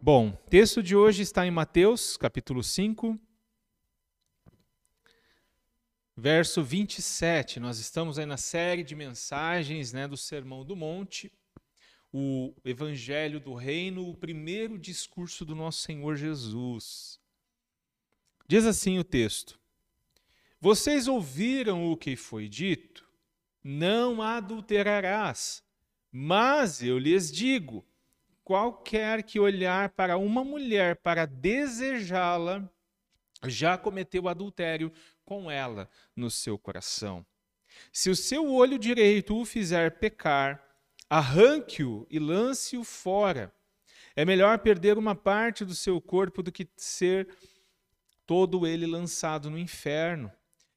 Bom, texto de hoje está em Mateus, capítulo 5, verso 27. Nós estamos aí na série de mensagens né, do Sermão do Monte, o Evangelho do Reino, o primeiro discurso do nosso Senhor Jesus. Diz assim o texto: Vocês ouviram o que foi dito? Não adulterarás. Mas eu lhes digo: qualquer que olhar para uma mulher para desejá-la, já cometeu adultério com ela no seu coração. Se o seu olho direito o fizer pecar, arranque-o e lance-o fora. É melhor perder uma parte do seu corpo do que ser todo ele lançado no inferno.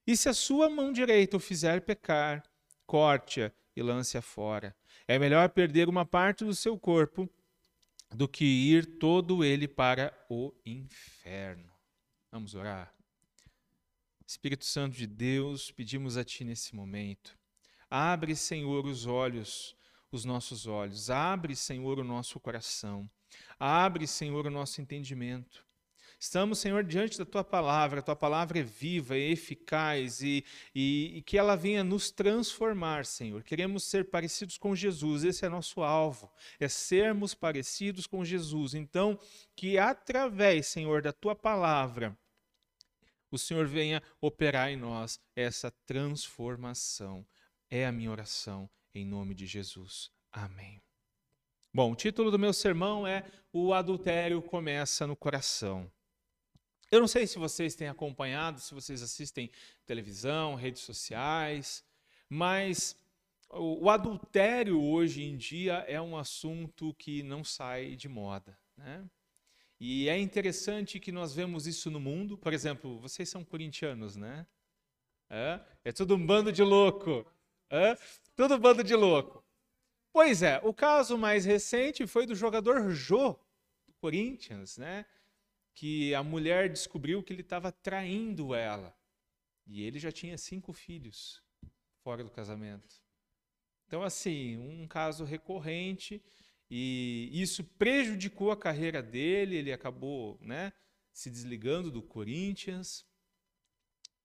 E se a sua mão direita o fizer pecar, corte-a e lance-a fora. É melhor perder uma parte do seu corpo do que ir todo ele para o inferno. Vamos orar. Espírito Santo de Deus, pedimos a Ti nesse momento. Abre, Senhor, os olhos, os nossos olhos. Abre, Senhor, o nosso coração. Abre, Senhor, o nosso entendimento. Estamos, Senhor, diante da tua palavra. A tua palavra é viva, é eficaz e, e, e, que ela venha nos transformar, Senhor. Queremos ser parecidos com Jesus, esse é nosso alvo, é sermos parecidos com Jesus. Então, que através, Senhor, da tua palavra, o Senhor venha operar em nós essa transformação. É a minha oração, em nome de Jesus. Amém. Bom, o título do meu sermão é O Adultério Começa no Coração. Eu não sei se vocês têm acompanhado, se vocês assistem televisão, redes sociais, mas o, adultério hoje em dia é um assunto que não sai de moda. Né? E é interessante que nós vemos isso no mundo. Por exemplo, vocês são corintianos, né? É, é tudo um bando de louco. É? Tudo um bando de louco. Pois é, o caso mais recente foi do jogador Jô, do Corinthians, né? Que a mulher descobriu que ele estava traindo ela. E ele já tinha cinco filhos fora do casamento. Então, assim, um caso recorrente, e isso prejudicou a carreira dele, ele acabou né, se desligando do Corinthians,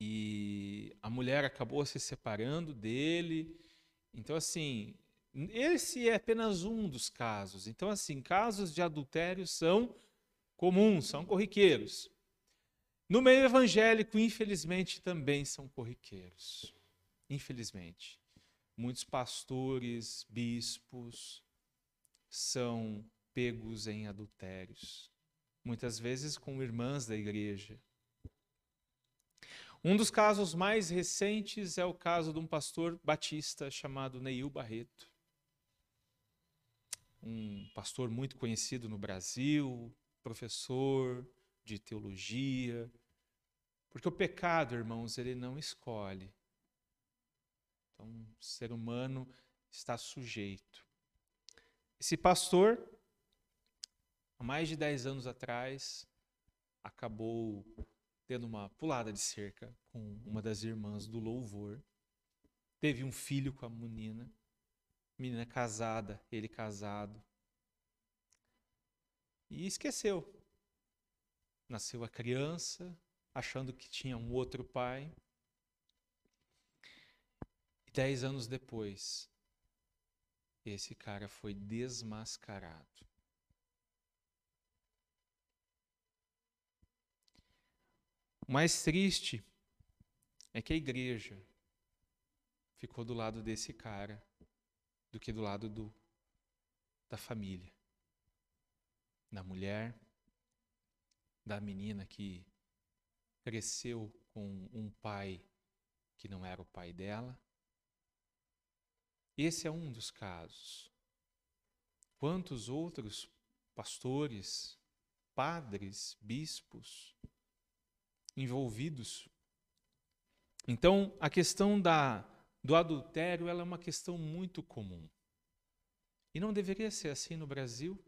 e a mulher acabou se separando dele. Então, assim, esse é apenas um dos casos. Então, assim, casos de adultério são comuns, são corriqueiros. No meio evangélico, infelizmente, também são corriqueiros. Infelizmente. Muitos pastores, bispos são pegos em adultérios, muitas vezes com irmãs da igreja. Um dos casos mais recentes é o caso de um pastor batista chamado Neil Barreto. Um pastor muito conhecido no Brasil, professor de teologia. Porque o pecado, irmãos, ele não escolhe. Então, o ser humano está sujeito. Esse pastor, há mais de 10 anos atrás, acabou tendo uma pulada de cerca com uma das irmãs do louvor. Teve um filho com a menina, menina casada, ele casado. E esqueceu. Nasceu a criança, achando que tinha um outro pai. E dez anos depois, esse cara foi desmascarado. O mais triste é que a igreja ficou do lado desse cara do que do lado do, da família da mulher, da menina que cresceu com um pai que não era o pai dela. Esse é um dos casos. Quantos outros pastores, padres, bispos envolvidos? Então, a questão da, do adultério ela é uma questão muito comum. E não deveria ser assim no Brasil.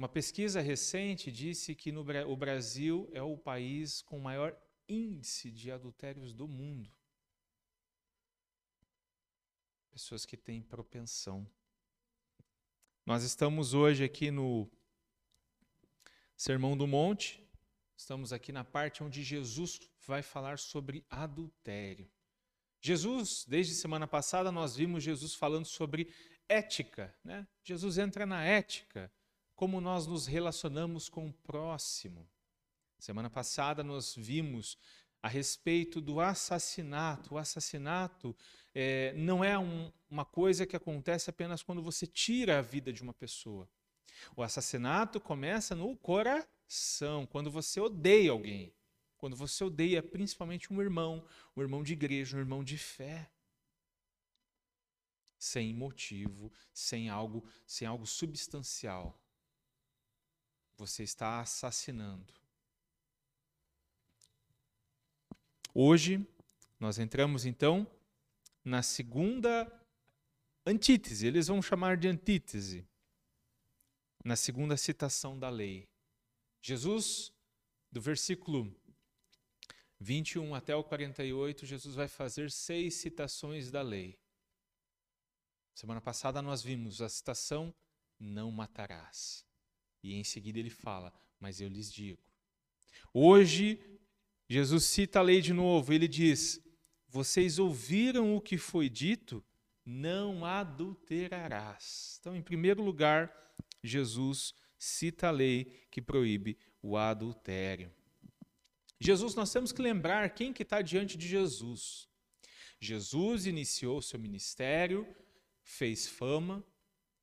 Uma pesquisa recente disse que no, o Brasil é o país com maior índice de adultérios do mundo. Pessoas que têm propensão. Nós estamos hoje aqui no Sermão do Monte, estamos aqui na parte onde Jesus vai falar sobre adultério. Jesus, desde semana passada, nós vimos Jesus falando sobre ética. Né? Jesus entra na ética, como nós nos relacionamos com o próximo. Semana passada nós vimos a respeito do assassinato. O assassinato é, não é um, uma coisa que acontece apenas quando você tira a vida de uma pessoa. O assassinato começa no coração, quando você odeia alguém. Quando você odeia principalmente um irmão, um irmão de igreja, um irmão de fé. Sem motivo, sem algo, sem algo substancial. Você está assassinando. Hoje, nós entramos então na segunda antítese, eles vão chamar de antítese, na segunda citação da lei. Jesus, do versículo 21 até o 48, Jesus vai fazer seis citações da lei. Semana passada nós vimos a citação: Não matarás. E em seguida ele fala: Mas eu lhes digo. Hoje Jesus cita a lei de novo, ele diz: Vocês ouviram o que foi dito? Não adulterarás. Então, em primeiro lugar, Jesus cita a lei que proíbe o adultério. Jesus, nós temos que lembrar quem que está diante de Jesus. Jesus iniciou seu ministério, fez fama,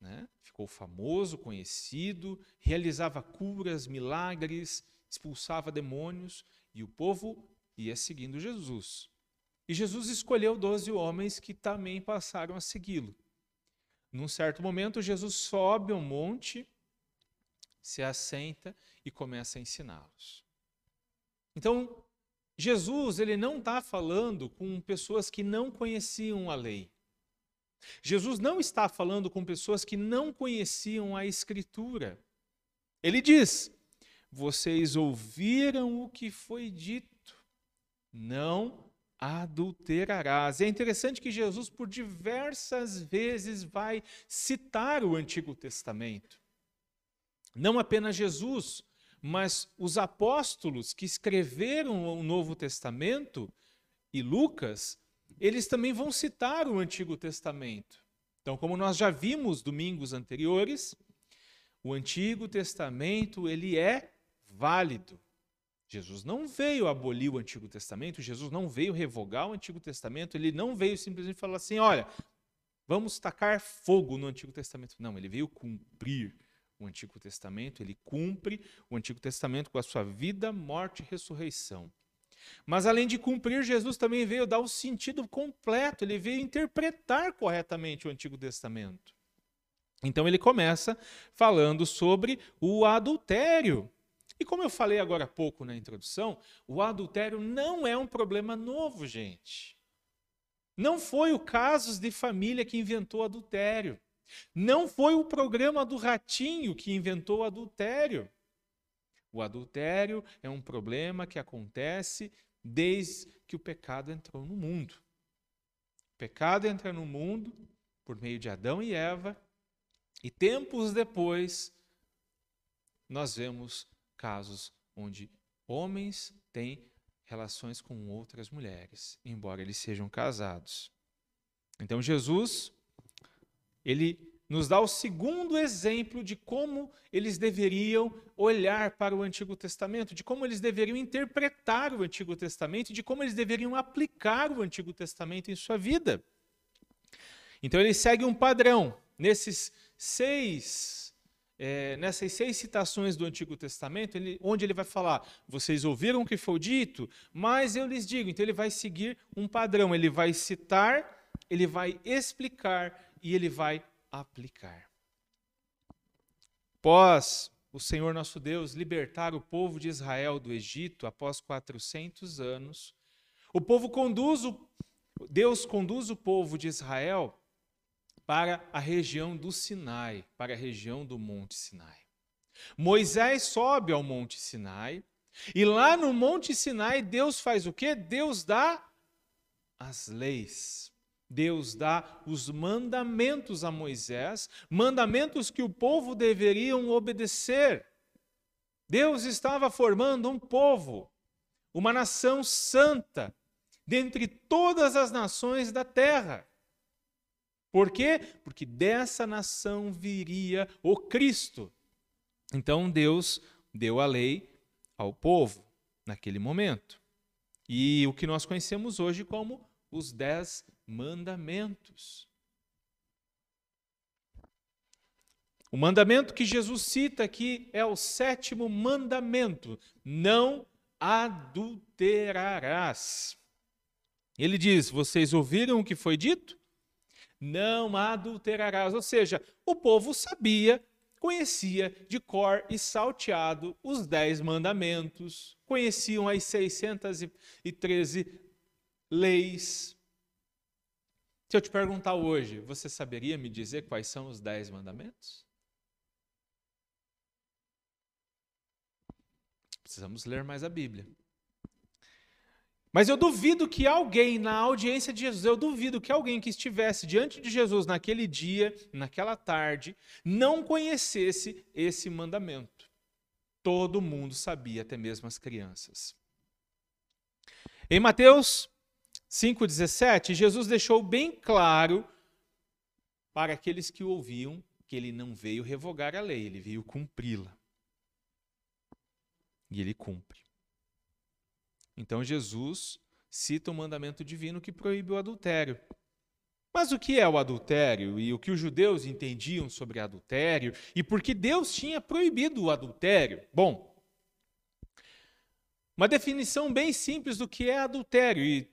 né? ficou famoso, conhecido, realizava curas, milagres, expulsava demônios, e o povo ia seguindo Jesus. E Jesus escolheu doze homens que também passaram a segui-lo. Num certo momento, Jesus sobe ao monte, se assenta e começa a ensiná-los. Então, Jesus ele não está falando com pessoas que não conheciam a lei. Jesus não está falando com pessoas que não conheciam a Escritura. Ele diz: vocês ouviram o que foi dito, não adulterarás. É interessante que Jesus, por diversas vezes, vai citar o Antigo Testamento. Não apenas Jesus, mas os apóstolos que escreveram o Novo Testamento e Lucas, eles também vão citar o Antigo Testamento. Então, como nós já vimos domingos anteriores, o Antigo Testamento ele é válido. Jesus não veio abolir o Antigo Testamento, Jesus não veio revogar o Antigo Testamento, ele não veio simplesmente falar assim: olha, vamos tacar fogo no Antigo Testamento. Não, ele veio cumprir o Antigo Testamento, ele cumpre o Antigo Testamento com a sua vida, morte e ressurreição. Mas além de cumprir, Jesus também veio dar o sentido completo, ele veio interpretar corretamente o Antigo Testamento. Então ele começa falando sobre o adultério. E como eu falei agora há pouco na introdução, o adultério não é um problema novo, gente. Não foi o casos de família que inventou adultério. Não foi o programa do ratinho que inventou adultério. O adultério é um problema que acontece desde que o pecado entrou no mundo. O pecado entra no mundo por meio de Adão e Eva, e tempos depois nós vemos casos onde homens têm relações com outras mulheres, embora eles sejam casados. Então Jesus, ele nos dá o segundo exemplo de como eles deveriam olhar para o Antigo Testamento, de como eles deveriam interpretar o Antigo Testamento, de como eles deveriam aplicar o Antigo Testamento em sua vida. Então ele segue um padrão nesses seis é, nessas seis citações do Antigo Testamento, ele, onde ele vai falar, vocês ouviram o que foi dito, mas eu lhes digo. Então ele vai seguir um padrão, ele vai citar, ele vai explicar e ele vai aplicar. Após o Senhor nosso Deus libertar o povo de Israel do Egito após 400 anos, o povo conduz o, Deus conduz o povo de Israel para a região do Sinai, para a região do Monte Sinai. Moisés sobe ao Monte Sinai, e lá no Monte Sinai, Deus faz o quê? Deus dá as leis. Deus dá os mandamentos a Moisés, mandamentos que o povo deveriam obedecer. Deus estava formando um povo, uma nação santa, dentre todas as nações da terra. Por quê? Porque dessa nação viria o Cristo. Então Deus deu a lei ao povo naquele momento. E o que nós conhecemos hoje como os Dez Mandamentos. O mandamento que Jesus cita aqui é o sétimo mandamento: não adulterarás. Ele diz: Vocês ouviram o que foi dito? Não adulterarás. Ou seja, o povo sabia, conhecia de cor e salteado os dez mandamentos, conheciam as 613 leis. Se eu te perguntar hoje, você saberia me dizer quais são os dez mandamentos? Precisamos ler mais a Bíblia. Mas eu duvido que alguém na audiência de Jesus, eu duvido que alguém que estivesse diante de Jesus naquele dia, naquela tarde, não conhecesse esse mandamento. Todo mundo sabia, até mesmo as crianças. Em Mateus 5,17, Jesus deixou bem claro para aqueles que o ouviam que ele não veio revogar a lei, ele veio cumpri-la. E ele cumpre. Então Jesus cita o um mandamento divino que proíbe o adultério. Mas o que é o adultério e o que os judeus entendiam sobre adultério e por que Deus tinha proibido o adultério? Bom, uma definição bem simples do que é adultério e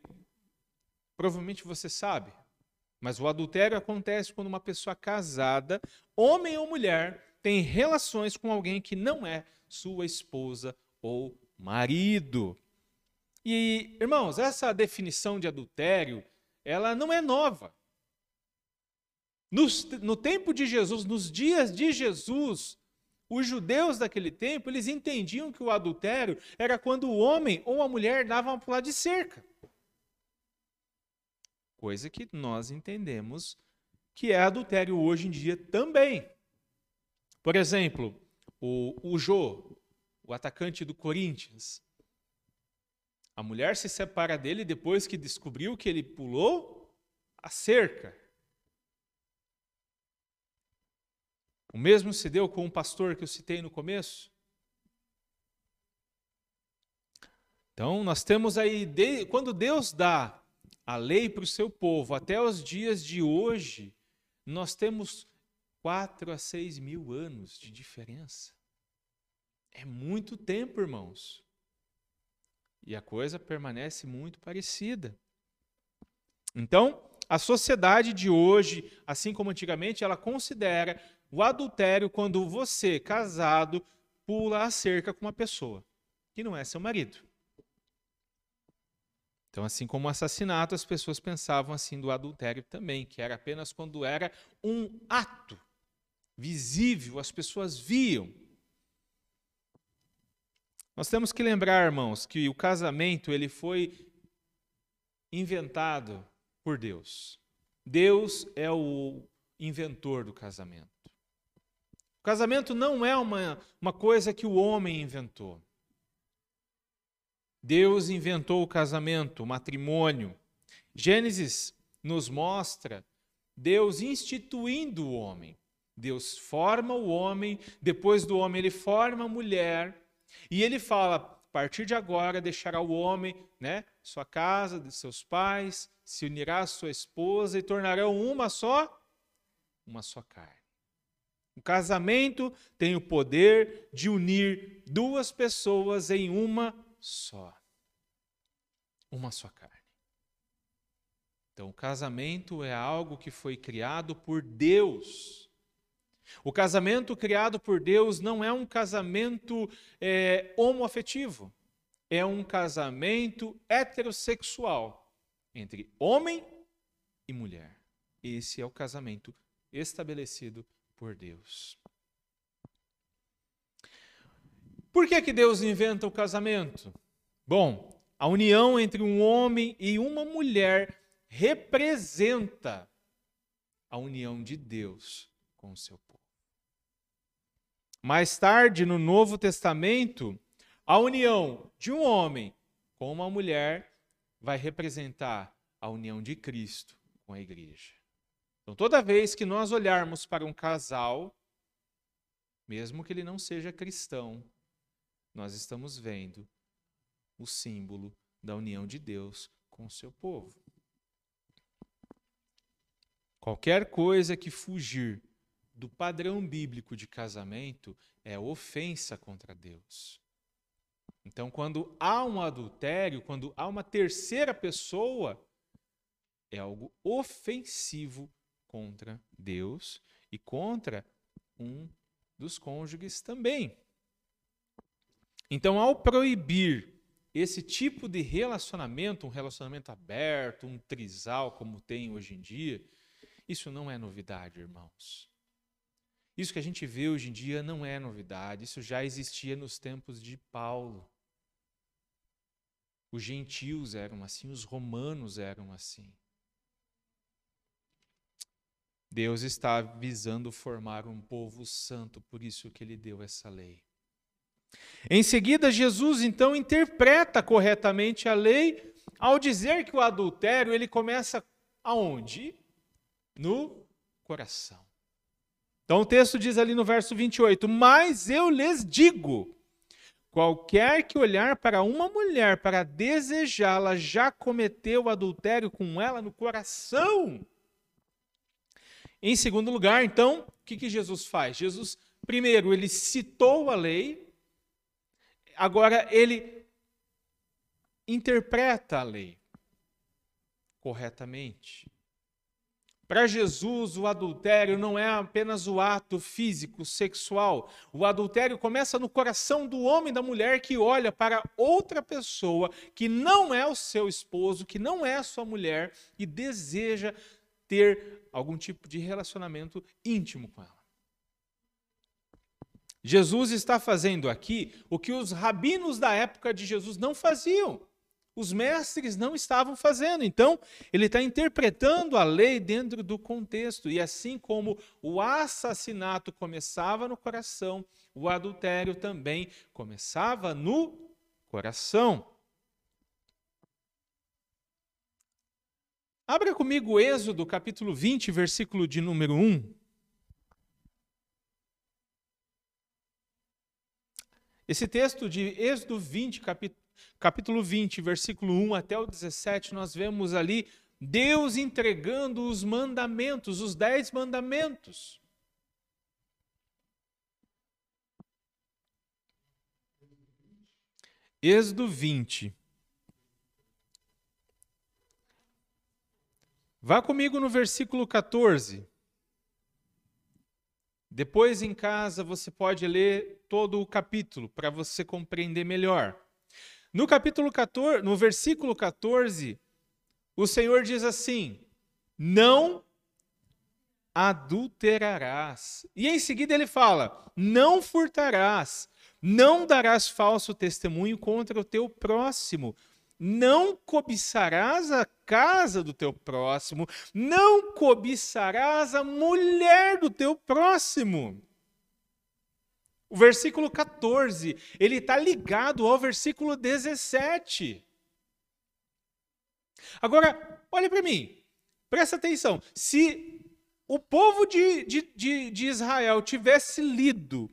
provavelmente você sabe, mas o adultério acontece quando uma pessoa casada, homem ou mulher, tem relações com alguém que não é sua esposa ou marido. E, irmãos, essa definição de adultério, ela não é nova. No, no tempo de Jesus, nos dias de Jesus, os judeus daquele tempo, eles entendiam que o adultério era quando o homem ou a mulher davam uma pular de cerca. Coisa que nós entendemos que é adultério hoje em dia também. Por exemplo, o, o Jô, o atacante do Corinthians. A mulher se separa dele depois que descobriu que ele pulou a cerca. O mesmo se deu com o pastor que eu citei no começo. Então, nós temos aí, quando Deus dá a lei para o seu povo até os dias de hoje, nós temos quatro a seis mil anos de diferença. É muito tempo, irmãos. E a coisa permanece muito parecida. Então, a sociedade de hoje, assim como antigamente, ela considera o adultério quando você, casado, pula a cerca com uma pessoa que não é seu marido. Então, assim como o assassinato, as pessoas pensavam assim do adultério também, que era apenas quando era um ato visível, as pessoas viam. Nós temos que lembrar, irmãos, que o casamento ele foi inventado por Deus. Deus é o inventor do casamento. O casamento não é uma, uma coisa que o homem inventou. Deus inventou o casamento, o matrimônio. Gênesis nos mostra Deus instituindo o homem. Deus forma o homem, depois do homem ele forma a mulher, e ele fala: a partir de agora deixará o homem, né, sua casa, de seus pais, se unirá à sua esposa e tornarão uma só, uma só carne. O casamento tem o poder de unir duas pessoas em uma só. Uma só carne. Então, o casamento é algo que foi criado por Deus o casamento criado por Deus não é um casamento é, homoafetivo, é um casamento heterossexual entre homem e mulher. Esse é o casamento estabelecido por Deus. Por que, que Deus inventa o casamento? Bom, a união entre um homem e uma mulher representa a união de Deus com o seu povo. Mais tarde, no Novo Testamento, a união de um homem com uma mulher vai representar a união de Cristo com a igreja. Então, toda vez que nós olharmos para um casal, mesmo que ele não seja cristão, nós estamos vendo o símbolo da união de Deus com o seu povo. Qualquer coisa que fugir do padrão bíblico de casamento é ofensa contra Deus. Então, quando há um adultério, quando há uma terceira pessoa, é algo ofensivo contra Deus e contra um dos cônjuges também. Então, ao proibir esse tipo de relacionamento, um relacionamento aberto, um trisal, como tem hoje em dia, isso não é novidade, irmãos. Isso que a gente vê hoje em dia não é novidade, isso já existia nos tempos de Paulo. Os gentios eram assim, os romanos eram assim. Deus está visando formar um povo santo, por isso que ele deu essa lei. Em seguida, Jesus então interpreta corretamente a lei ao dizer que o adultério ele começa aonde? No coração. Então o texto diz ali no verso 28: Mas eu lhes digo: qualquer que olhar para uma mulher para desejá-la já cometeu adultério com ela no coração. Em segundo lugar, então, o que, que Jesus faz? Jesus, primeiro, ele citou a lei, agora ele interpreta a lei corretamente. Para Jesus, o adultério não é apenas o ato físico, sexual. O adultério começa no coração do homem e da mulher que olha para outra pessoa que não é o seu esposo, que não é a sua mulher e deseja ter algum tipo de relacionamento íntimo com ela. Jesus está fazendo aqui o que os rabinos da época de Jesus não faziam os mestres não estavam fazendo. Então, ele está interpretando a lei dentro do contexto. E assim como o assassinato começava no coração, o adultério também começava no coração. Abra comigo Êxodo, capítulo 20, versículo de número 1. Esse texto de Êxodo 20, capítulo capítulo 20, versículo 1 até o 17, nós vemos ali Deus entregando os mandamentos, os dez mandamentos. Êxodo 20. Vá comigo no versículo 14. Depois em casa você pode ler todo o capítulo para você compreender melhor. No capítulo 14, no versículo 14, o Senhor diz assim: Não adulterarás. E em seguida ele fala: Não furtarás, não darás falso testemunho contra o teu próximo, não cobiçarás a casa do teu próximo, não cobiçarás a mulher do teu próximo. O versículo 14, ele está ligado ao versículo 17. Agora, olha para mim, presta atenção. Se o povo de, de, de, de Israel tivesse lido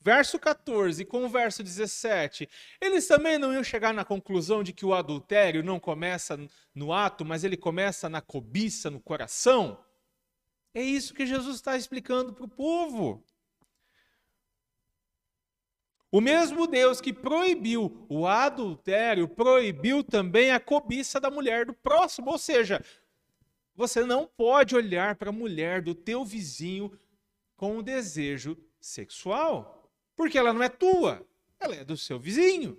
verso 14 com o verso 17, eles também não iam chegar na conclusão de que o adultério não começa no ato, mas ele começa na cobiça, no coração? É isso que Jesus está explicando para o povo. O mesmo Deus que proibiu o adultério, proibiu também a cobiça da mulher do próximo. Ou seja, você não pode olhar para a mulher do teu vizinho com um desejo sexual, porque ela não é tua, ela é do seu vizinho.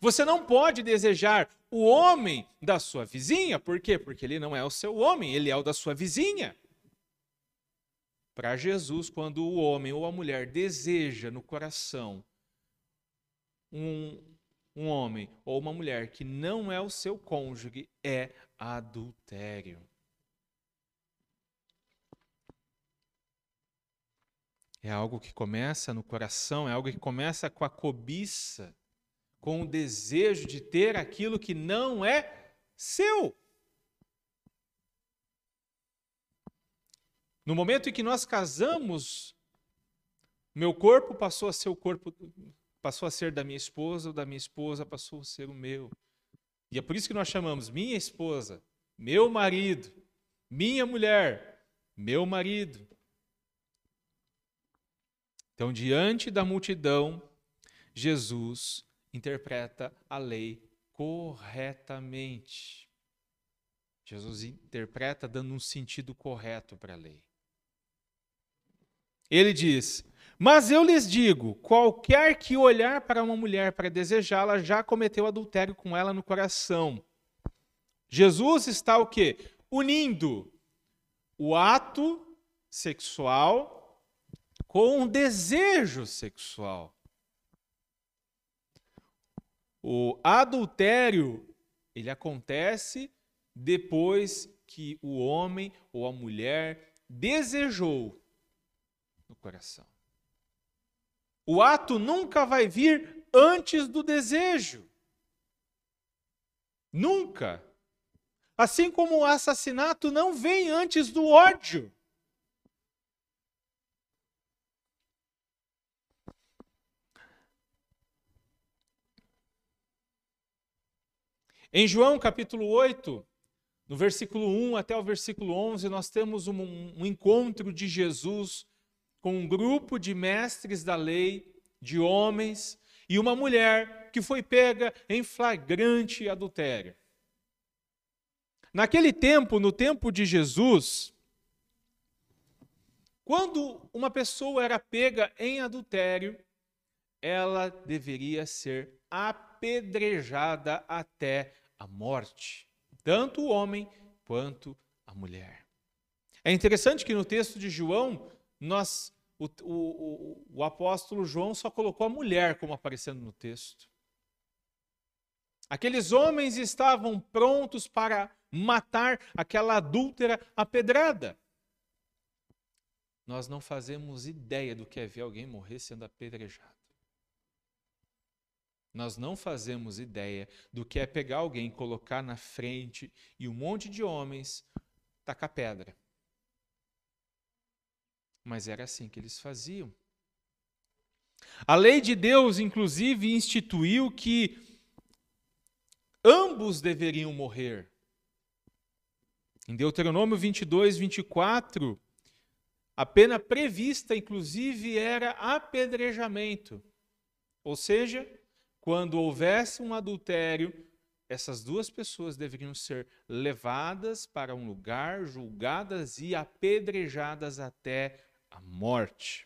Você não pode desejar o homem da sua vizinha, por quê? Porque ele não é o seu homem, ele é o da sua vizinha. Para Jesus, quando o homem ou a mulher deseja no coração um, um homem ou uma mulher que não é o seu cônjuge, é adultério. É algo que começa no coração, é algo que começa com a cobiça, com o desejo de ter aquilo que não é seu. No momento em que nós casamos, meu corpo passou a ser o corpo, passou a ser da minha esposa, o da minha esposa passou a ser o meu. E é por isso que nós chamamos minha esposa, meu marido, minha mulher, meu marido. Então, diante da multidão, Jesus interpreta a lei corretamente. Jesus interpreta dando um sentido correto para a lei. Ele diz: Mas eu lhes digo: qualquer que olhar para uma mulher para desejá-la já cometeu adultério com ela no coração. Jesus está o quê? Unindo o ato sexual com o desejo sexual. O adultério, ele acontece depois que o homem ou a mulher desejou no coração. O ato nunca vai vir antes do desejo. Nunca. Assim como o assassinato não vem antes do ódio. Em João capítulo 8, no versículo 1 até o versículo 11, nós temos um, um encontro de Jesus com um grupo de mestres da lei, de homens, e uma mulher que foi pega em flagrante adultério. Naquele tempo, no tempo de Jesus, quando uma pessoa era pega em adultério, ela deveria ser apedrejada até a morte, tanto o homem quanto a mulher. É interessante que no texto de João, nós o, o, o, apóstolo João só colocou a mulher como aparecendo no texto. Aqueles homens estavam prontos para matar aquela adúltera apedrada. Nós não fazemos ideia do que é ver alguém morrer sendo apedrejado. Nós não fazemos ideia do que é pegar alguém, colocar na frente e um monte de homens tacar pedra mas era assim que eles faziam. A lei de Deus, inclusive, instituiu que ambos deveriam morrer. Em Deuteronômio 22, 24, a pena prevista, inclusive, era apedrejamento. Ou seja, quando houvesse um adultério, essas duas pessoas deveriam ser levadas para um lugar, julgadas e apedrejadas até a morte.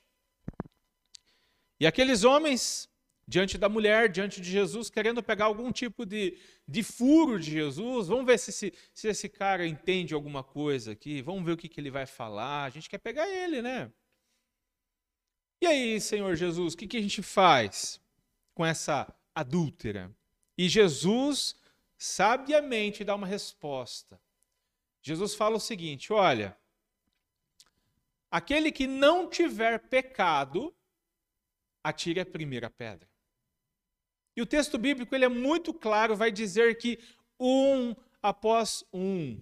E aqueles homens, diante da mulher, diante de Jesus, querendo pegar algum tipo de, de furo de Jesus, vamos ver se, se, se esse cara entende alguma coisa aqui, vamos ver o que, que ele vai falar, a gente quer pegar ele, né? E aí, Senhor Jesus, o que, que a gente faz com essa adúltera? E Jesus sabiamente dá uma resposta. Jesus fala o seguinte: olha, Aquele que não tiver pecado, atire a primeira pedra. E o texto bíblico ele é muito claro, vai dizer que um após um,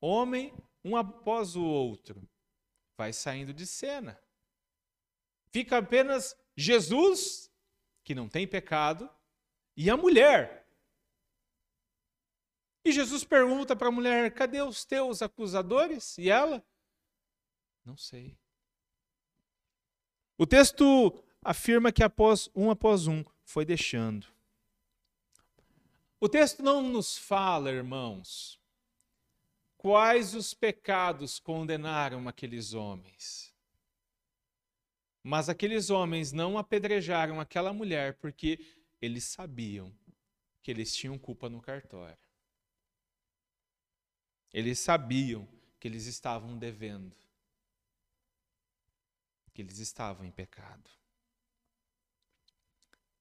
homem, um após o outro, vai saindo de cena. Fica apenas Jesus, que não tem pecado, e a mulher. E Jesus pergunta para a mulher: cadê os teus acusadores? E ela? Não sei. O texto afirma que após um após um foi deixando. O texto não nos fala, irmãos, quais os pecados condenaram aqueles homens. Mas aqueles homens não apedrejaram aquela mulher porque eles sabiam que eles tinham culpa no cartório. Eles sabiam que eles estavam devendo que eles estavam em pecado.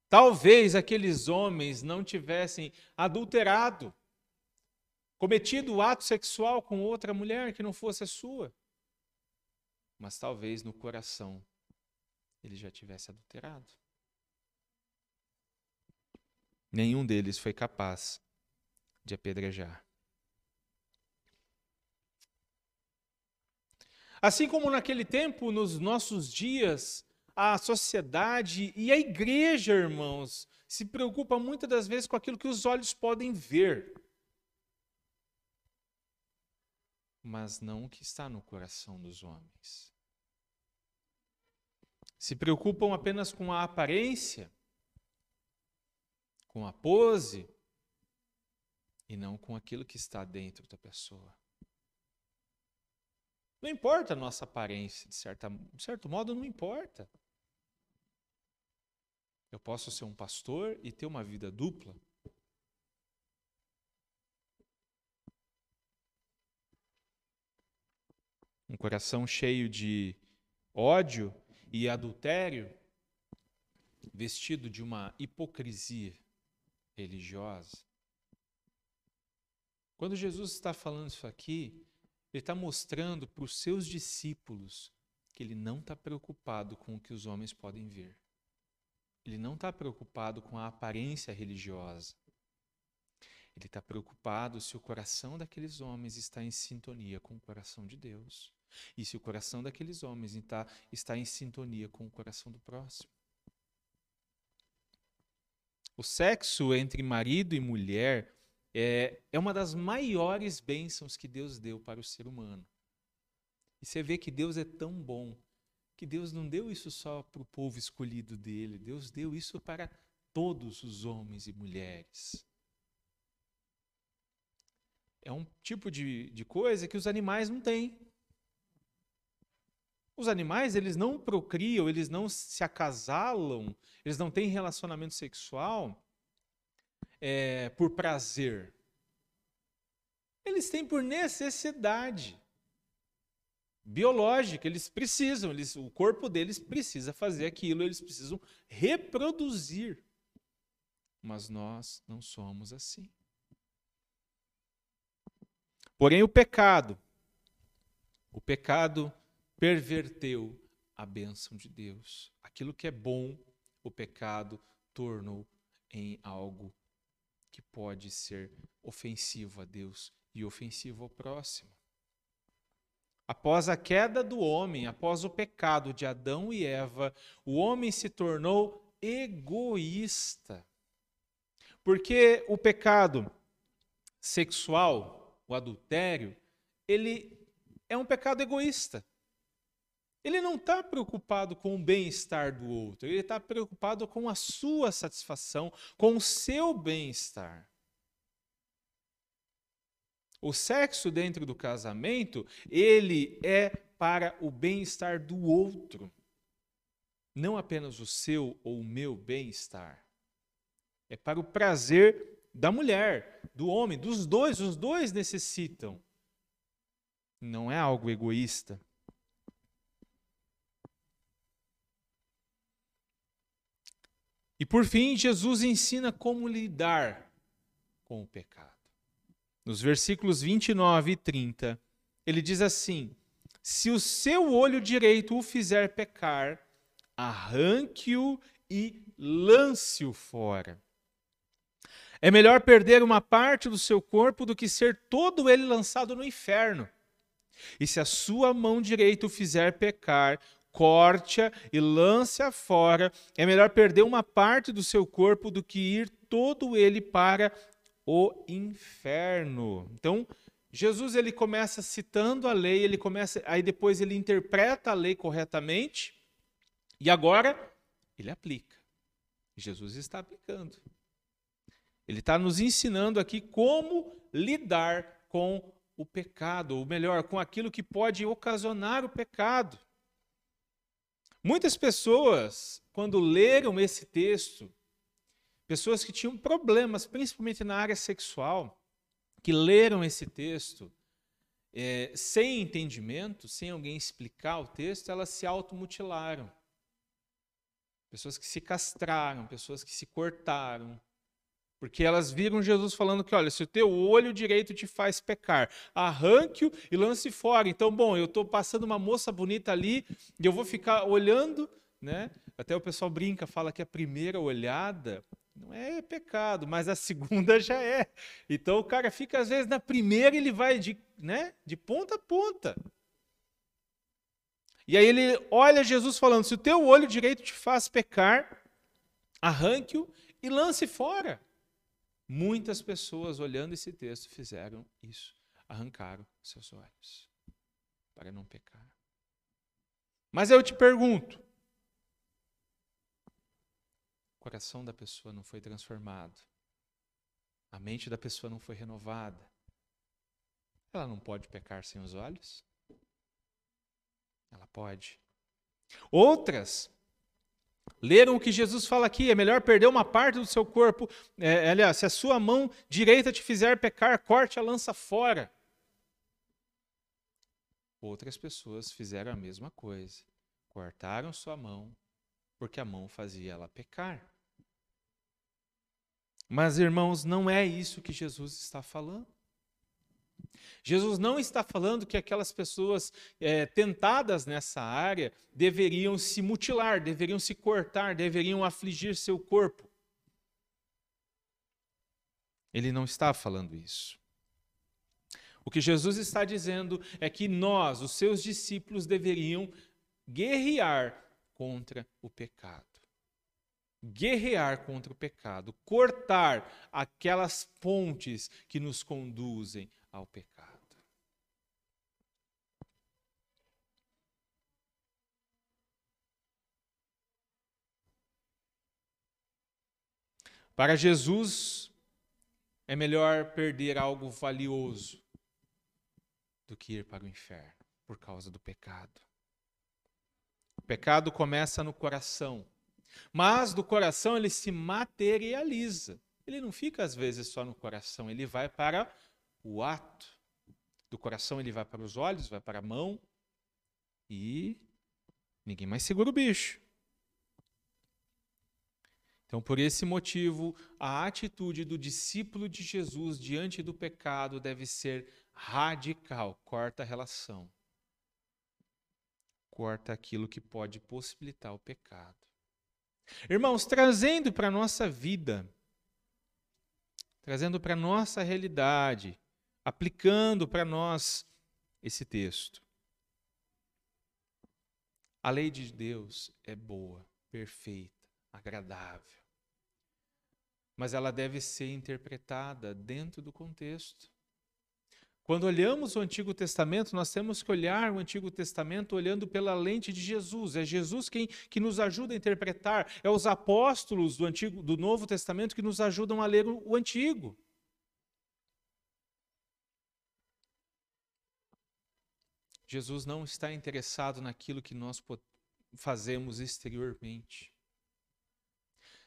Talvez aqueles homens não tivessem adulterado, cometido o ato sexual com outra mulher que não fosse a sua. mas talvez no coração ele já tivesse adulterado. Nenhum deles foi capaz de apedrejar. Assim como naquele tempo, nos nossos dias, a sociedade e a igreja, irmãos, se preocupa muitas das vezes com aquilo que os olhos podem ver, mas não o que está no coração dos homens. Se preocupam apenas com a aparência, com a pose, e não com aquilo que está dentro da pessoa. Não importa a nossa aparência, de, certa, de certo modo, não importa. Eu posso ser um pastor e ter uma vida dupla. Um coração cheio de ódio e adultério, vestido de uma hipocrisia religiosa. Quando Jesus está falando isso aqui, ele está mostrando para os seus discípulos que ele não está preocupado com o que os homens podem ver. Ele não está preocupado com a aparência religiosa. Ele está preocupado se o coração daqueles homens está em sintonia com o coração de Deus. E se o coração daqueles homens está, está em sintonia com o coração do próximo. O sexo entre marido e mulher é, é uma das maiores bênçãos que Deus deu para o ser humano. E você vê que Deus é tão bom que Deus não deu isso só para o povo escolhido dele, Deus deu isso para todos os homens e mulheres. É um tipo de, de coisa que os animais não têm. Os animais, eles não procriam, eles não se acasalam, eles não têm relacionamento sexual é, por prazer. Eles têm por necessidade biológica, eles precisam, eles, o corpo deles precisa fazer aquilo, eles precisam reproduzir. Mas nós não somos assim. Porém, o pecado, o pecado perverteu a bênção de Deus. Aquilo que é bom, o pecado tornou em algo que pode ser ofensivo a Deus e ofensivo ao próximo. Após a queda do homem, após o pecado de Adão e Eva, o homem se tornou egoísta. Porque o pecado sexual, o adultério, ele é um pecado egoísta. Ele não está preocupado com o bem-estar do outro, ele está preocupado com a sua satisfação, com o seu bem-estar. O sexo dentro do casamento, ele é para o bem-estar do outro, não apenas o seu ou o meu bem-estar. É para o prazer da mulher, do homem, dos dois, os dois necessitam. Não é algo egoísta. E por fim, Jesus ensina como lidar com o pecado. Nos versículos 29 e 30, ele diz assim: Se o seu olho direito o fizer pecar, arranque-o e lance-o fora. É melhor perder uma parte do seu corpo do que ser todo ele lançado no inferno. E se a sua mão direita o fizer pecar, corte-a e lance-a fora. É melhor perder uma parte do seu corpo do que ir todo ele para o inferno. Então, Jesus ele começa citando a lei, ele começa, aí depois ele interpreta a lei corretamente e agora ele aplica. Jesus está aplicando. Ele está nos ensinando aqui como lidar com o pecado, ou melhor, com aquilo que pode ocasionar o pecado. Muitas pessoas, quando leram esse texto, pessoas que tinham problemas, principalmente na área sexual, que leram esse texto é, sem entendimento, sem alguém explicar o texto, elas se automutilaram. Pessoas que se castraram, pessoas que se cortaram. Porque elas viram Jesus falando que, olha, se o teu olho direito te faz pecar, arranque-o e lance fora. Então, bom, eu estou passando uma moça bonita ali e eu vou ficar olhando, né? Até o pessoal brinca, fala que a primeira olhada não é pecado, mas a segunda já é. Então o cara fica, às vezes, na primeira ele vai de, né, de ponta a ponta. E aí ele olha Jesus falando: se o teu olho direito te faz pecar, arranque-o e lance fora. Muitas pessoas, olhando esse texto, fizeram isso. Arrancaram seus olhos para não pecar. Mas eu te pergunto: o coração da pessoa não foi transformado, a mente da pessoa não foi renovada, ela não pode pecar sem os olhos? Ela pode. Outras leram o que Jesus fala aqui: é melhor perder uma parte do seu corpo. É, aliás, se a sua mão direita te fizer pecar, corte a lança fora. Outras pessoas fizeram a mesma coisa. Cortaram sua mão, porque a mão fazia ela pecar. Mas, irmãos, não é isso que Jesus está falando. Jesus não está falando que aquelas pessoas é, tentadas nessa área deveriam se mutilar, deveriam se cortar, deveriam afligir seu corpo. Ele não está falando isso. O que Jesus está dizendo é que nós, os seus discípulos, deveriam guerrear contra o pecado. Guerrear contra o pecado, cortar aquelas pontes que nos conduzem ao pecado. Para Jesus, é melhor perder algo valioso do que ir para o inferno por causa do pecado. O pecado começa no coração, mas do coração ele se materializa. Ele não fica às vezes só no coração, ele vai para o ato. Do coração ele vai para os olhos, vai para a mão e ninguém mais segura o bicho. Então, por esse motivo, a atitude do discípulo de Jesus diante do pecado deve ser radical, corta a relação. Corta aquilo que pode possibilitar o pecado. Irmãos, trazendo para a nossa vida, trazendo para a nossa realidade, aplicando para nós esse texto. A lei de Deus é boa, perfeita agradável. Mas ela deve ser interpretada dentro do contexto. Quando olhamos o Antigo Testamento, nós temos que olhar o Antigo Testamento olhando pela lente de Jesus. É Jesus quem que nos ajuda a interpretar. É os apóstolos do Antigo, do Novo Testamento que nos ajudam a ler o, Antigo. Jesus não está interessado naquilo que nós fazemos exteriormente.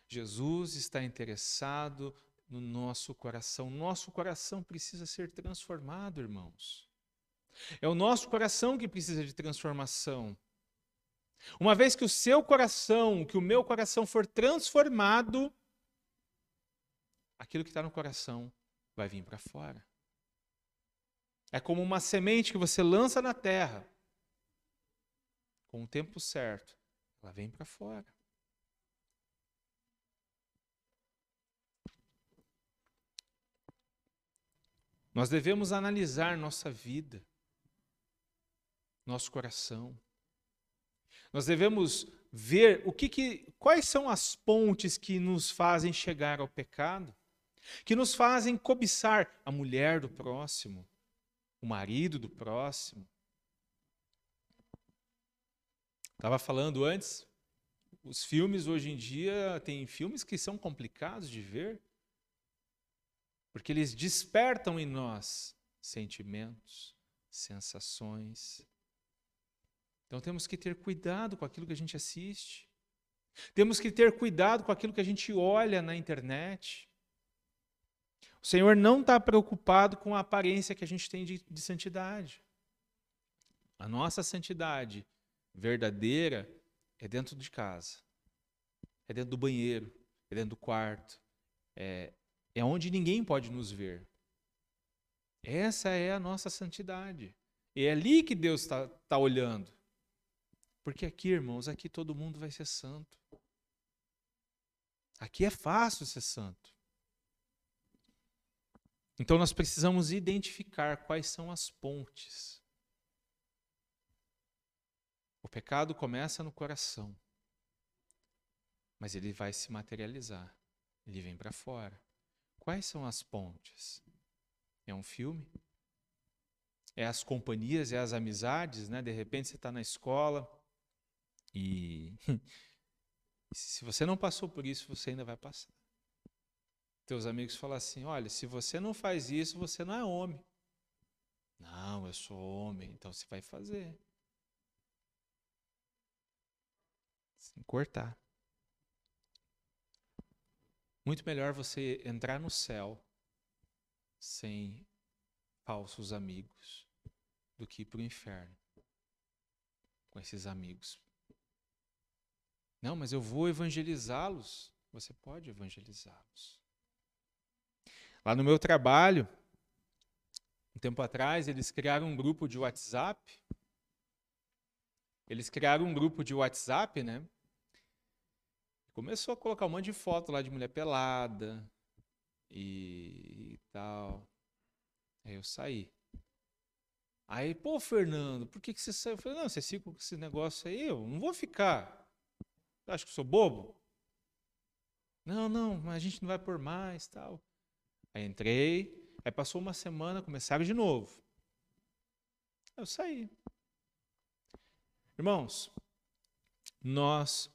Jesus está interessado no nosso coração. Nosso coração precisa ser transformado, irmãos. É o nosso coração que precisa de transformação. Uma vez que o seu coração, que o meu coração for transformado, aquilo que está no coração vai vir para fora. É como uma semente que você lança na terra. Com o tempo certo, ela vem para fora. Nós devemos analisar nossa vida, nosso coração. Nós devemos ver o que, que quais são as pontes que nos fazem chegar ao pecado, que nos fazem cobiçar a mulher do próximo, o marido do próximo. Estava falando antes, os filmes hoje em dia tem filmes que são complicados de ver porque eles despertam em nós sentimentos, sensações. Então temos que ter cuidado com aquilo que a gente assiste. Temos que ter cuidado com aquilo que a gente olha na internet. O Senhor não está preocupado com a aparência que a gente tem de, de santidade. A nossa santidade verdadeira é dentro de casa, é dentro do banheiro, é dentro do quarto, é, é onde ninguém pode nos ver. Essa é a nossa santidade. É ali que Deus está tá olhando. Porque aqui, irmãos, aqui todo mundo vai ser santo. Aqui é fácil ser santo. Então nós precisamos identificar quais são as pontes. O pecado começa no coração, mas ele vai se materializar, ele vem para fora. Quais são as pontes? É um filme? É as companhias, é as amizades, né? De repente você está na escola e se você não passou por isso, você ainda vai passar. Teus amigos falam assim: olha, se você não faz isso, você não é homem. Não, eu sou homem, então você vai fazer. Sem cortar. Muito melhor você entrar no céu sem falsos amigos do que ir para o inferno com esses amigos. Não, mas eu vou evangelizá-los. Você pode evangelizá-los. Lá no meu trabalho, um tempo atrás, eles criaram um grupo de WhatsApp. Eles criaram um grupo de WhatsApp, né? Começou a colocar um monte de foto lá de mulher pelada e, e tal. Aí eu saí. Aí, pô, Fernando, por que, que você saiu? Eu falei, não, você fica com esse negócio aí, eu não vou ficar. Acha que eu sou bobo? Não, não, mas a gente não vai por mais tal. Aí entrei, aí passou uma semana, começaram de novo. Eu saí. Irmãos, nós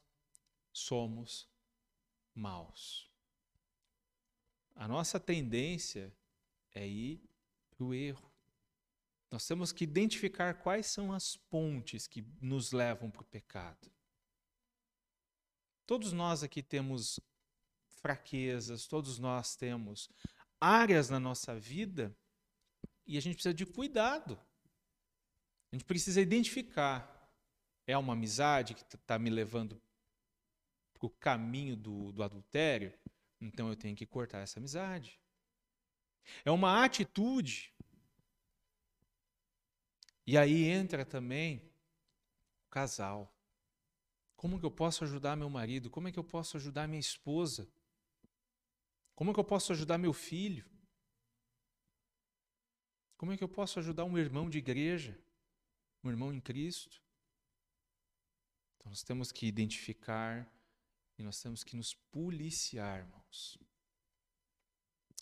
somos maus. A nossa tendência é ir para o erro. Nós temos que identificar quais são as pontes que nos levam para o pecado. Todos nós aqui temos fraquezas, todos nós temos áreas na nossa vida e a gente precisa de cuidado. A gente precisa identificar. É uma amizade que está me levando para o caminho do, do adultério? Então eu tenho que cortar essa amizade. É uma atitude. E aí entra também o casal. Como que eu posso ajudar meu marido? Como é que eu posso ajudar minha esposa? Como é que eu posso ajudar meu filho? Como é que eu posso ajudar um irmão de igreja? Um irmão em Cristo? Então nós temos que identificar e nós temos que nos policiar, irmãos.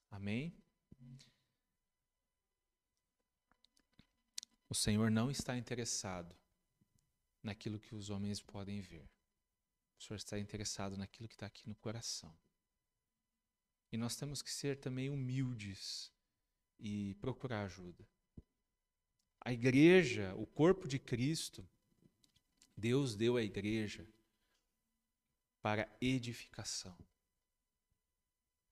Amém? O Senhor não está interessado naquilo que os homens podem ver. O Senhor está interessado naquilo que está aqui no coração. E nós temos que ser também humildes e procurar ajuda. A igreja, o corpo de Cristo, Deus deu à igreja para edificação.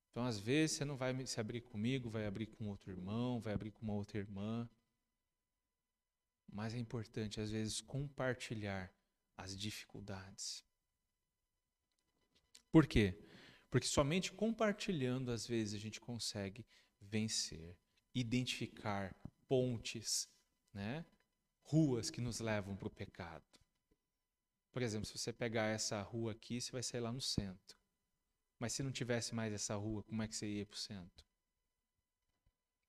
Então, às vezes, você não vai se abrir comigo, vai abrir com outro irmão, vai abrir com uma outra irmã. Mas é importante, às vezes, compartilhar as dificuldades. Por quê? Porque somente compartilhando, às vezes, a gente consegue vencer, identificar pontes, né? ruas que nos levam para o pecado. Por exemplo, se você pegar essa rua aqui, você vai sair lá no centro. Mas se não tivesse mais essa rua, como é que você ia para o centro?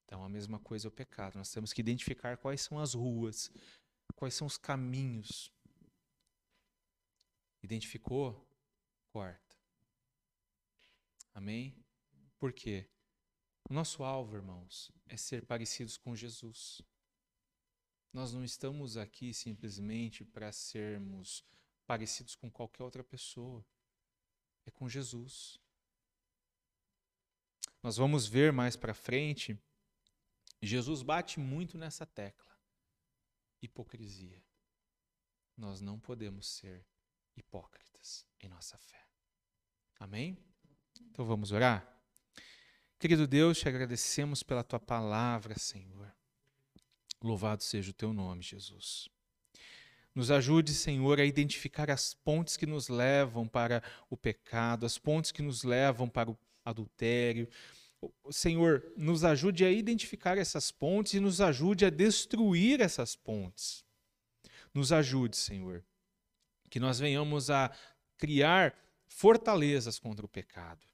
Então, a mesma coisa é o pecado. Nós temos que identificar quais são as ruas, quais são os caminhos. Identificou? Corta. Amém? Por quê? O nosso alvo, irmãos, é ser parecidos com Jesus. Nós não estamos aqui simplesmente para sermos parecidos com qualquer outra pessoa. É com Jesus. Nós vamos ver mais para frente, Jesus bate muito nessa tecla. Hipocrisia. Nós não podemos ser hipócritas em nossa fé. Amém? Então vamos orar? Querido Deus, te agradecemos pela tua palavra, Senhor. Louvado seja o teu nome, Jesus. Nos ajude, Senhor, a identificar as pontes que nos levam para o pecado, as pontes que nos levam para o adultério, Senhor, nos ajude a identificar essas pontes e nos ajude a destruir essas pontes. Nos ajude, Senhor, que nós venhamos a criar fortalezas contra o pecado.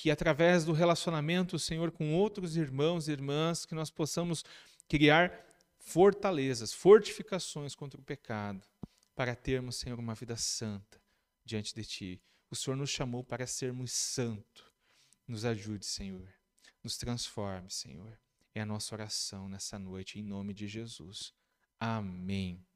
Que através do relacionamento, Senhor, com outros irmãos e irmãs, que nós possamos criar fortalezas, fortificações contra o pecado, para termos, Senhor, uma vida santa diante de Ti. O Senhor nos chamou para sermos santos. Nos ajude, Senhor. Nos transforme, Senhor. É a nossa oração nessa noite, em nome de Jesus. Amém.